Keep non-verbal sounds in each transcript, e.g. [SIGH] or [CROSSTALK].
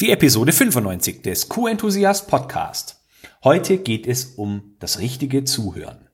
Die Episode 95 des Q-Enthusiast Podcast. Heute geht es um das richtige Zuhören.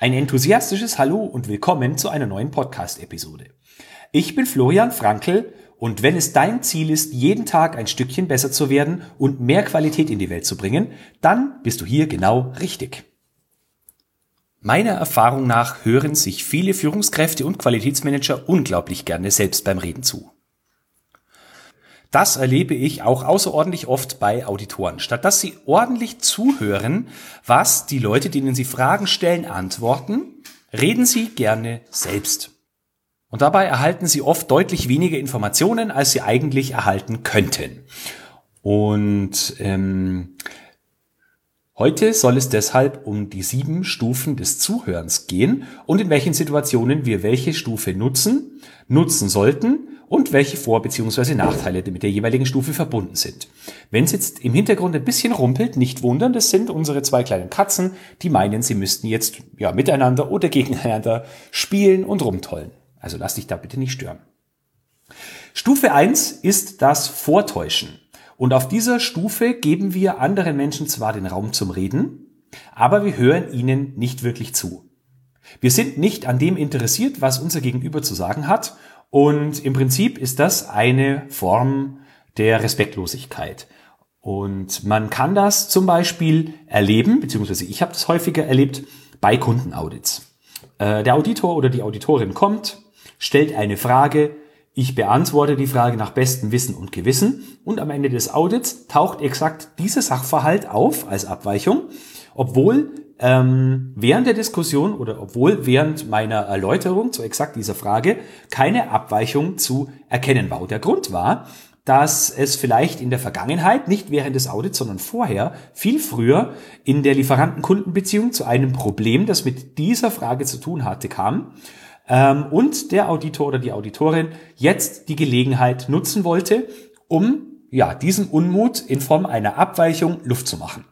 Ein enthusiastisches Hallo und willkommen zu einer neuen Podcast-Episode. Ich bin Florian Frankl und wenn es dein Ziel ist, jeden Tag ein Stückchen besser zu werden und mehr Qualität in die Welt zu bringen, dann bist du hier genau richtig. Meiner Erfahrung nach hören sich viele Führungskräfte und Qualitätsmanager unglaublich gerne selbst beim Reden zu. Das erlebe ich auch außerordentlich oft bei Auditoren. Statt dass sie ordentlich zuhören, was die Leute, denen sie Fragen stellen, antworten, reden sie gerne selbst. Und dabei erhalten sie oft deutlich weniger Informationen, als sie eigentlich erhalten könnten. Und ähm, heute soll es deshalb um die sieben Stufen des Zuhörens gehen und in welchen Situationen wir welche Stufe nutzen, nutzen sollten und welche Vor- bzw. Nachteile mit der jeweiligen Stufe verbunden sind. Wenn es jetzt im Hintergrund ein bisschen rumpelt, nicht wundern, das sind unsere zwei kleinen Katzen, die meinen, sie müssten jetzt ja miteinander oder gegeneinander spielen und rumtollen. Also lass dich da bitte nicht stören. Stufe 1 ist das Vortäuschen. Und auf dieser Stufe geben wir anderen Menschen zwar den Raum zum Reden, aber wir hören ihnen nicht wirklich zu. Wir sind nicht an dem interessiert, was unser Gegenüber zu sagen hat. Und im Prinzip ist das eine Form der Respektlosigkeit. Und man kann das zum Beispiel erleben, beziehungsweise ich habe das häufiger erlebt, bei Kundenaudits. Äh, der Auditor oder die Auditorin kommt, stellt eine Frage, ich beantworte die Frage nach bestem Wissen und Gewissen und am Ende des Audits taucht exakt dieser Sachverhalt auf als Abweichung, obwohl ähm, während der Diskussion oder obwohl während meiner Erläuterung zu exakt dieser Frage keine Abweichung zu erkennen war. Und der Grund war, dass es vielleicht in der Vergangenheit, nicht während des Audits, sondern vorher, viel früher in der Lieferanten-Kundenbeziehung zu einem Problem, das mit dieser Frage zu tun hatte, kam ähm, und der Auditor oder die Auditorin jetzt die Gelegenheit nutzen wollte, um ja, diesen Unmut in Form einer Abweichung Luft zu machen.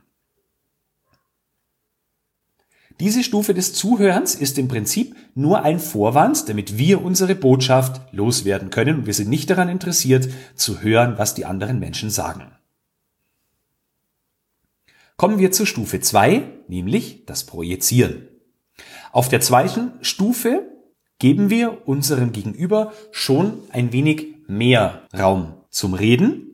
Diese Stufe des Zuhörens ist im Prinzip nur ein Vorwand, damit wir unsere Botschaft loswerden können wir sind nicht daran interessiert zu hören, was die anderen Menschen sagen. Kommen wir zur Stufe 2, nämlich das Projizieren. Auf der zweiten Stufe geben wir unserem Gegenüber schon ein wenig mehr Raum zum Reden.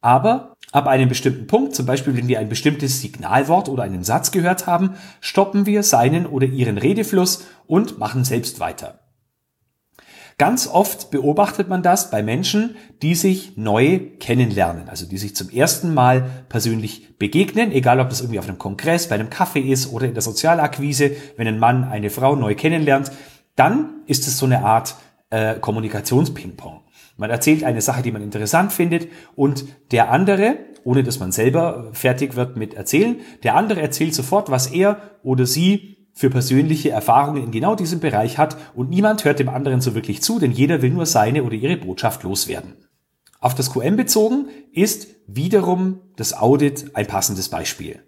Aber ab einem bestimmten Punkt, zum Beispiel wenn wir ein bestimmtes Signalwort oder einen Satz gehört haben, stoppen wir seinen oder ihren Redefluss und machen selbst weiter. Ganz oft beobachtet man das bei Menschen, die sich neu kennenlernen, also die sich zum ersten Mal persönlich begegnen, egal ob das irgendwie auf einem Kongress, bei einem Kaffee ist oder in der Sozialakquise, wenn ein Mann eine Frau neu kennenlernt, dann ist es so eine Art äh, Kommunikationsping-Pong. Man erzählt eine Sache, die man interessant findet und der andere, ohne dass man selber fertig wird mit erzählen, der andere erzählt sofort, was er oder sie für persönliche Erfahrungen in genau diesem Bereich hat und niemand hört dem anderen so wirklich zu, denn jeder will nur seine oder ihre Botschaft loswerden. Auf das QM bezogen ist wiederum das Audit ein passendes Beispiel.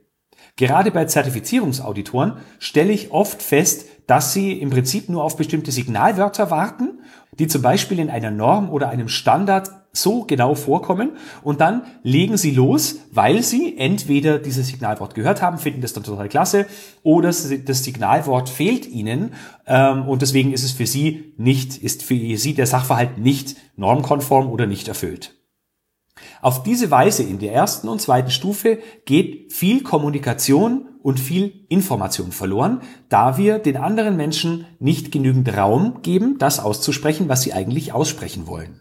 Gerade bei Zertifizierungsauditoren stelle ich oft fest, dass sie im Prinzip nur auf bestimmte Signalwörter warten, die zum Beispiel in einer Norm oder einem Standard so genau vorkommen und dann legen sie los, weil sie entweder dieses Signalwort gehört haben, finden das dann total klasse oder das Signalwort fehlt ihnen ähm, und deswegen ist es für sie nicht, ist für sie der Sachverhalt nicht normkonform oder nicht erfüllt. Auf diese Weise in der ersten und zweiten Stufe geht viel Kommunikation und viel Information verloren, da wir den anderen Menschen nicht genügend Raum geben, das auszusprechen, was sie eigentlich aussprechen wollen.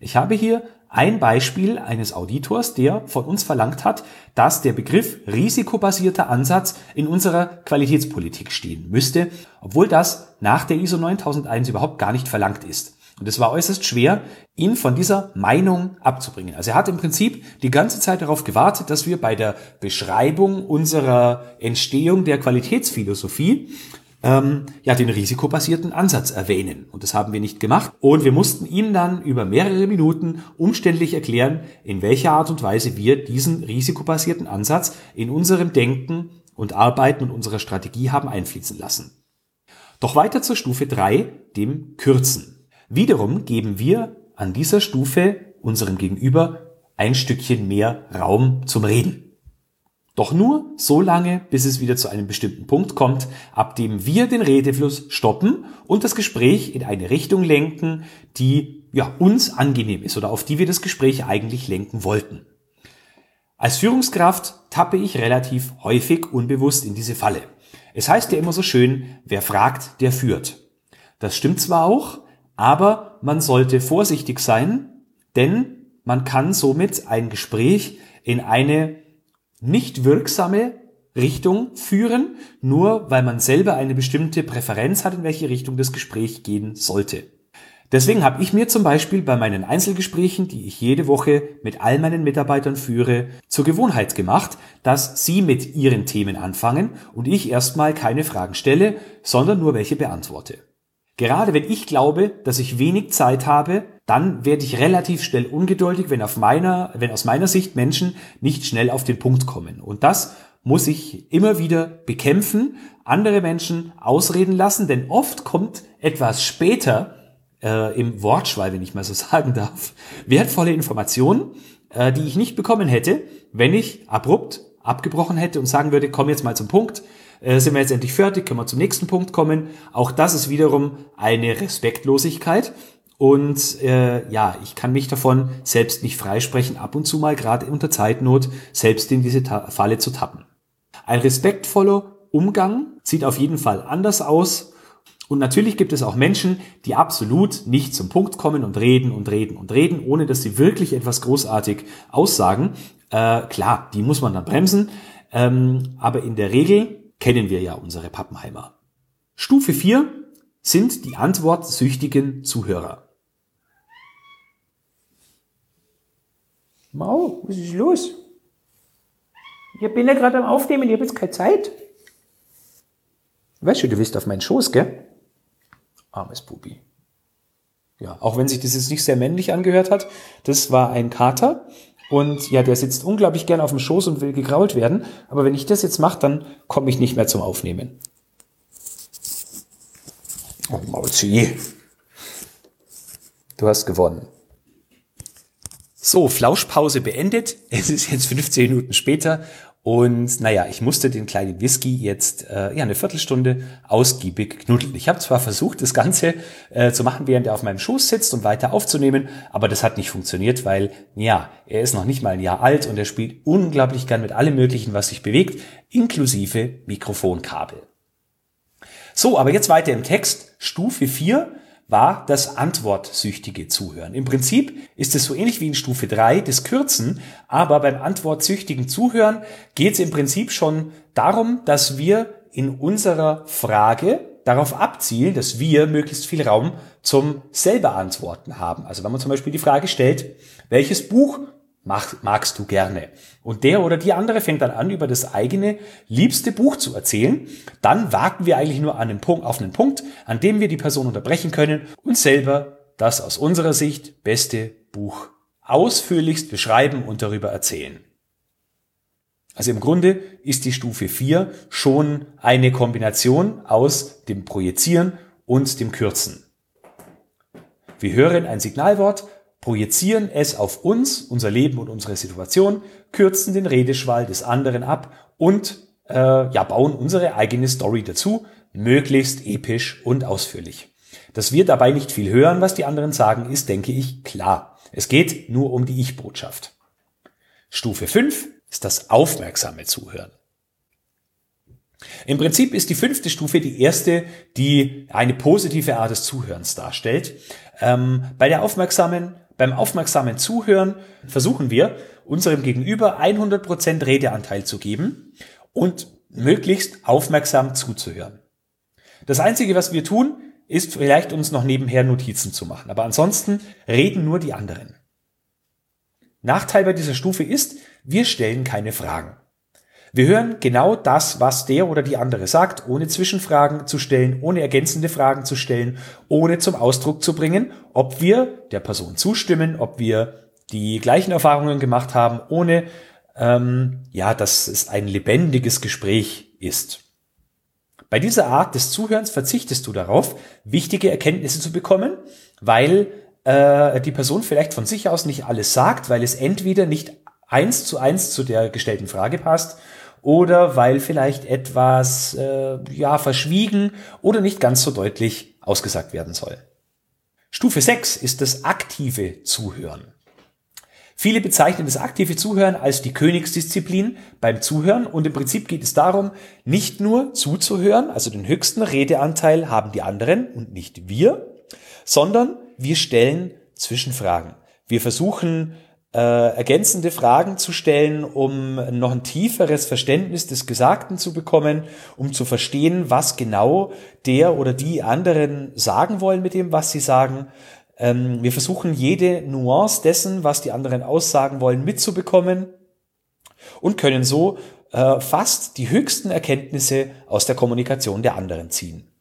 Ich habe hier ein Beispiel eines Auditors, der von uns verlangt hat, dass der Begriff risikobasierter Ansatz in unserer Qualitätspolitik stehen müsste, obwohl das nach der ISO 9001 überhaupt gar nicht verlangt ist. Und es war äußerst schwer, ihn von dieser Meinung abzubringen. Also er hat im Prinzip die ganze Zeit darauf gewartet, dass wir bei der Beschreibung unserer Entstehung der Qualitätsphilosophie ähm, ja den risikobasierten Ansatz erwähnen. Und das haben wir nicht gemacht. Und wir mussten ihm dann über mehrere Minuten umständlich erklären, in welcher Art und Weise wir diesen risikobasierten Ansatz in unserem Denken und Arbeiten und unserer Strategie haben einfließen lassen. Doch weiter zur Stufe 3, dem Kürzen. Wiederum geben wir an dieser Stufe unserem Gegenüber ein Stückchen mehr Raum zum Reden. Doch nur so lange, bis es wieder zu einem bestimmten Punkt kommt, ab dem wir den Redefluss stoppen und das Gespräch in eine Richtung lenken, die ja, uns angenehm ist oder auf die wir das Gespräch eigentlich lenken wollten. Als Führungskraft tappe ich relativ häufig unbewusst in diese Falle. Es heißt ja immer so schön, wer fragt, der führt. Das stimmt zwar auch, aber man sollte vorsichtig sein, denn man kann somit ein Gespräch in eine nicht wirksame Richtung führen, nur weil man selber eine bestimmte Präferenz hat, in welche Richtung das Gespräch gehen sollte. Deswegen habe ich mir zum Beispiel bei meinen Einzelgesprächen, die ich jede Woche mit all meinen Mitarbeitern führe, zur Gewohnheit gemacht, dass sie mit ihren Themen anfangen und ich erstmal keine Fragen stelle, sondern nur welche beantworte. Gerade wenn ich glaube, dass ich wenig Zeit habe, dann werde ich relativ schnell ungeduldig, wenn, auf meiner, wenn aus meiner Sicht Menschen nicht schnell auf den Punkt kommen. Und das muss ich immer wieder bekämpfen, andere Menschen ausreden lassen, denn oft kommt etwas später äh, im Wortschwall, wenn ich mal so [LAUGHS] sagen darf, wertvolle Informationen, äh, die ich nicht bekommen hätte, wenn ich abrupt abgebrochen hätte und sagen würde, komm jetzt mal zum Punkt, äh, sind wir jetzt endlich fertig, können wir zum nächsten Punkt kommen. Auch das ist wiederum eine Respektlosigkeit. Und äh, ja, ich kann mich davon selbst nicht freisprechen, ab und zu mal gerade unter Zeitnot selbst in diese Ta Falle zu tappen. Ein respektvoller Umgang sieht auf jeden Fall anders aus. Und natürlich gibt es auch Menschen, die absolut nicht zum Punkt kommen und reden und reden und reden, ohne dass sie wirklich etwas großartig aussagen. Äh, klar, die muss man dann bremsen. Ähm, aber in der Regel kennen wir ja unsere Pappenheimer. Stufe 4 sind die antwortsüchtigen Zuhörer. Mau, was ist los? Ich bin ja gerade am Aufnehmen, ich habe jetzt keine Zeit. Weißt du, du bist auf meinen Schoß, gell? Armes Pupi. Ja, auch wenn sich das jetzt nicht sehr männlich angehört hat, das war ein Kater. Und ja, der sitzt unglaublich gern auf dem Schoß und will gegrault werden. Aber wenn ich das jetzt mache, dann komme ich nicht mehr zum Aufnehmen. Oh, Mauzi. Du hast gewonnen. So, Flauschpause beendet. Es ist jetzt 15 Minuten später und naja, ich musste den kleinen Whisky jetzt äh, ja eine Viertelstunde ausgiebig knuddeln. Ich habe zwar versucht, das Ganze äh, zu machen, während er auf meinem Schoß sitzt und weiter aufzunehmen, aber das hat nicht funktioniert, weil ja, er ist noch nicht mal ein Jahr alt und er spielt unglaublich gern mit allem Möglichen, was sich bewegt, inklusive Mikrofonkabel. So, aber jetzt weiter im Text. Stufe 4 war das antwortsüchtige Zuhören. Im Prinzip ist es so ähnlich wie in Stufe 3 des Kürzen, aber beim antwortsüchtigen Zuhören geht es im Prinzip schon darum, dass wir in unserer Frage darauf abzielen, dass wir möglichst viel Raum zum selber Antworten haben. Also wenn man zum Beispiel die Frage stellt, welches Buch mag, magst du gerne? Und der oder die andere fängt dann an, über das eigene liebste Buch zu erzählen. Dann warten wir eigentlich nur an einen Punkt, auf einen Punkt, an dem wir die Person unterbrechen können und selber das aus unserer Sicht beste Buch ausführlichst beschreiben und darüber erzählen. Also im Grunde ist die Stufe 4 schon eine Kombination aus dem Projizieren und dem Kürzen. Wir hören ein Signalwort, projizieren es auf uns, unser Leben und unsere Situation, kürzen den Redeschwall des anderen ab und äh, ja, bauen unsere eigene Story dazu, möglichst episch und ausführlich. Dass wir dabei nicht viel hören, was die anderen sagen, ist, denke ich, klar. Es geht nur um die Ich-Botschaft. Stufe 5 ist das aufmerksame Zuhören. Im Prinzip ist die fünfte Stufe die erste, die eine positive Art des Zuhörens darstellt. Ähm, bei der aufmerksamen beim aufmerksamen Zuhören versuchen wir, unserem Gegenüber 100% Redeanteil zu geben und möglichst aufmerksam zuzuhören. Das Einzige, was wir tun, ist vielleicht uns noch nebenher Notizen zu machen. Aber ansonsten reden nur die anderen. Nachteil bei dieser Stufe ist, wir stellen keine Fragen. Wir hören genau das, was der oder die andere sagt, ohne Zwischenfragen zu stellen, ohne ergänzende Fragen zu stellen, ohne zum Ausdruck zu bringen, ob wir der Person zustimmen, ob wir die gleichen Erfahrungen gemacht haben, ohne ähm, ja, dass es ein lebendiges Gespräch ist. Bei dieser Art des Zuhörens verzichtest du darauf, wichtige Erkenntnisse zu bekommen, weil äh, die Person vielleicht von sich aus nicht alles sagt, weil es entweder nicht eins zu eins zu der gestellten Frage passt oder weil vielleicht etwas äh, ja verschwiegen oder nicht ganz so deutlich ausgesagt werden soll. Stufe 6 ist das aktive Zuhören. Viele bezeichnen das aktive Zuhören als die Königsdisziplin beim Zuhören und im Prinzip geht es darum, nicht nur zuzuhören, also den höchsten Redeanteil haben die anderen und nicht wir, sondern wir stellen Zwischenfragen. Wir versuchen äh, ergänzende Fragen zu stellen, um noch ein tieferes Verständnis des Gesagten zu bekommen, um zu verstehen, was genau der oder die anderen sagen wollen mit dem, was sie sagen. Ähm, wir versuchen jede Nuance dessen, was die anderen aussagen wollen, mitzubekommen und können so äh, fast die höchsten Erkenntnisse aus der Kommunikation der anderen ziehen.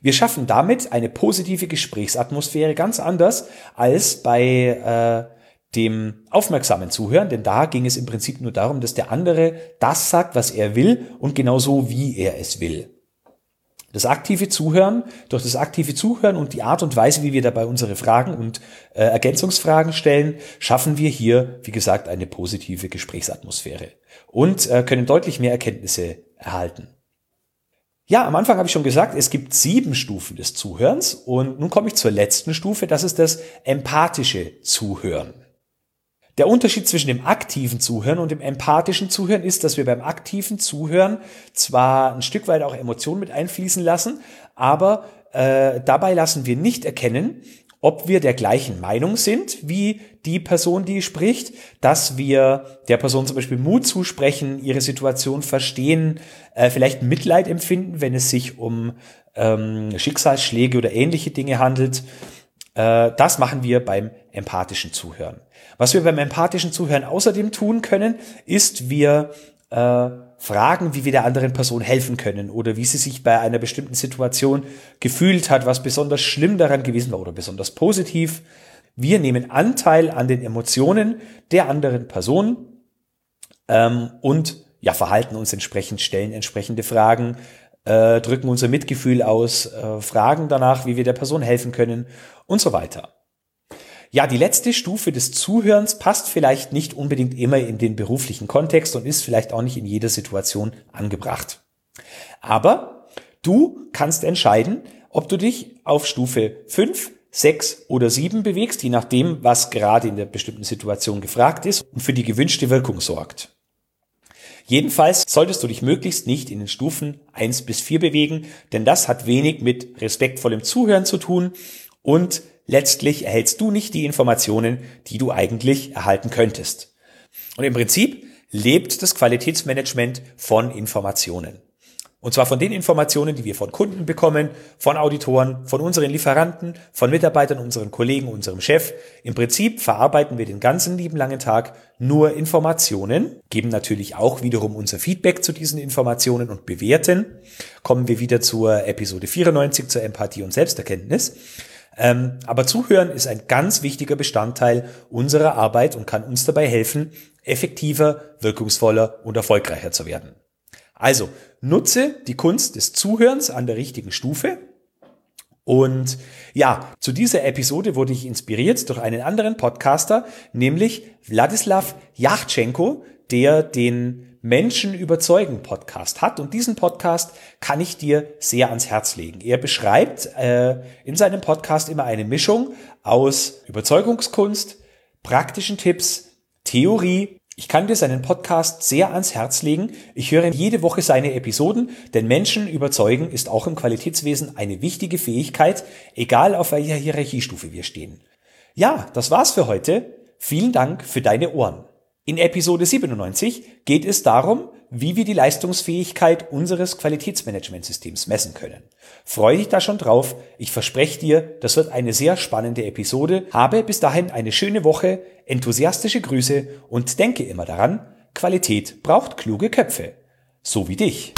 Wir schaffen damit eine positive Gesprächsatmosphäre ganz anders als bei äh, dem aufmerksamen Zuhören, denn da ging es im Prinzip nur darum, dass der andere das sagt, was er will und genauso wie er es will. Das aktive Zuhören, durch das aktive Zuhören und die Art und Weise, wie wir dabei unsere Fragen und äh, Ergänzungsfragen stellen, schaffen wir hier, wie gesagt, eine positive Gesprächsatmosphäre und äh, können deutlich mehr Erkenntnisse erhalten. Ja, am Anfang habe ich schon gesagt, es gibt sieben Stufen des Zuhörens und nun komme ich zur letzten Stufe, das ist das empathische Zuhören. Der Unterschied zwischen dem aktiven Zuhören und dem empathischen Zuhören ist, dass wir beim aktiven Zuhören zwar ein Stück weit auch Emotionen mit einfließen lassen, aber äh, dabei lassen wir nicht erkennen, ob wir der gleichen Meinung sind wie die Person, die spricht, dass wir der Person zum Beispiel Mut zusprechen, ihre Situation verstehen, äh, vielleicht Mitleid empfinden, wenn es sich um ähm, Schicksalsschläge oder ähnliche Dinge handelt. Äh, das machen wir beim empathischen Zuhören. Was wir beim empathischen Zuhören außerdem tun können, ist, wir äh, fragen, wie wir der anderen Person helfen können oder wie sie sich bei einer bestimmten Situation gefühlt hat, was besonders schlimm daran gewesen war oder besonders positiv. Wir nehmen Anteil an den Emotionen der anderen Person ähm, und ja, verhalten uns entsprechend, stellen entsprechende Fragen, äh, drücken unser Mitgefühl aus, äh, fragen danach, wie wir der Person helfen können und so weiter. Ja, die letzte Stufe des Zuhörens passt vielleicht nicht unbedingt immer in den beruflichen Kontext und ist vielleicht auch nicht in jeder Situation angebracht. Aber du kannst entscheiden, ob du dich auf Stufe 5, 6 oder 7 bewegst, je nachdem, was gerade in der bestimmten Situation gefragt ist und für die gewünschte Wirkung sorgt. Jedenfalls solltest du dich möglichst nicht in den Stufen 1 bis 4 bewegen, denn das hat wenig mit respektvollem Zuhören zu tun und letztlich erhältst du nicht die Informationen, die du eigentlich erhalten könntest. Und im Prinzip lebt das Qualitätsmanagement von Informationen. Und zwar von den Informationen, die wir von Kunden bekommen, von Auditoren, von unseren Lieferanten, von Mitarbeitern, unseren Kollegen, unserem Chef. Im Prinzip verarbeiten wir den ganzen lieben langen Tag nur Informationen, geben natürlich auch wiederum unser Feedback zu diesen Informationen und bewerten. Kommen wir wieder zur Episode 94 zur Empathie und Selbsterkenntnis. Ähm, aber Zuhören ist ein ganz wichtiger Bestandteil unserer Arbeit und kann uns dabei helfen, effektiver, wirkungsvoller und erfolgreicher zu werden. Also nutze die Kunst des Zuhörens an der richtigen Stufe. Und ja, zu dieser Episode wurde ich inspiriert durch einen anderen Podcaster, nämlich Wladislav Yachtschenko, der den Menschen überzeugen Podcast hat. Und diesen Podcast kann ich dir sehr ans Herz legen. Er beschreibt äh, in seinem Podcast immer eine Mischung aus Überzeugungskunst, praktischen Tipps, Theorie. Ich kann dir seinen Podcast sehr ans Herz legen. Ich höre jede Woche seine Episoden, denn Menschen überzeugen ist auch im Qualitätswesen eine wichtige Fähigkeit, egal auf welcher Hierarchiestufe wir stehen. Ja, das war's für heute. Vielen Dank für deine Ohren. In Episode 97 geht es darum, wie wir die Leistungsfähigkeit unseres Qualitätsmanagementsystems messen können. Freue dich da schon drauf. Ich verspreche dir, das wird eine sehr spannende Episode. Habe bis dahin eine schöne Woche, enthusiastische Grüße und denke immer daran, Qualität braucht kluge Köpfe. so wie dich.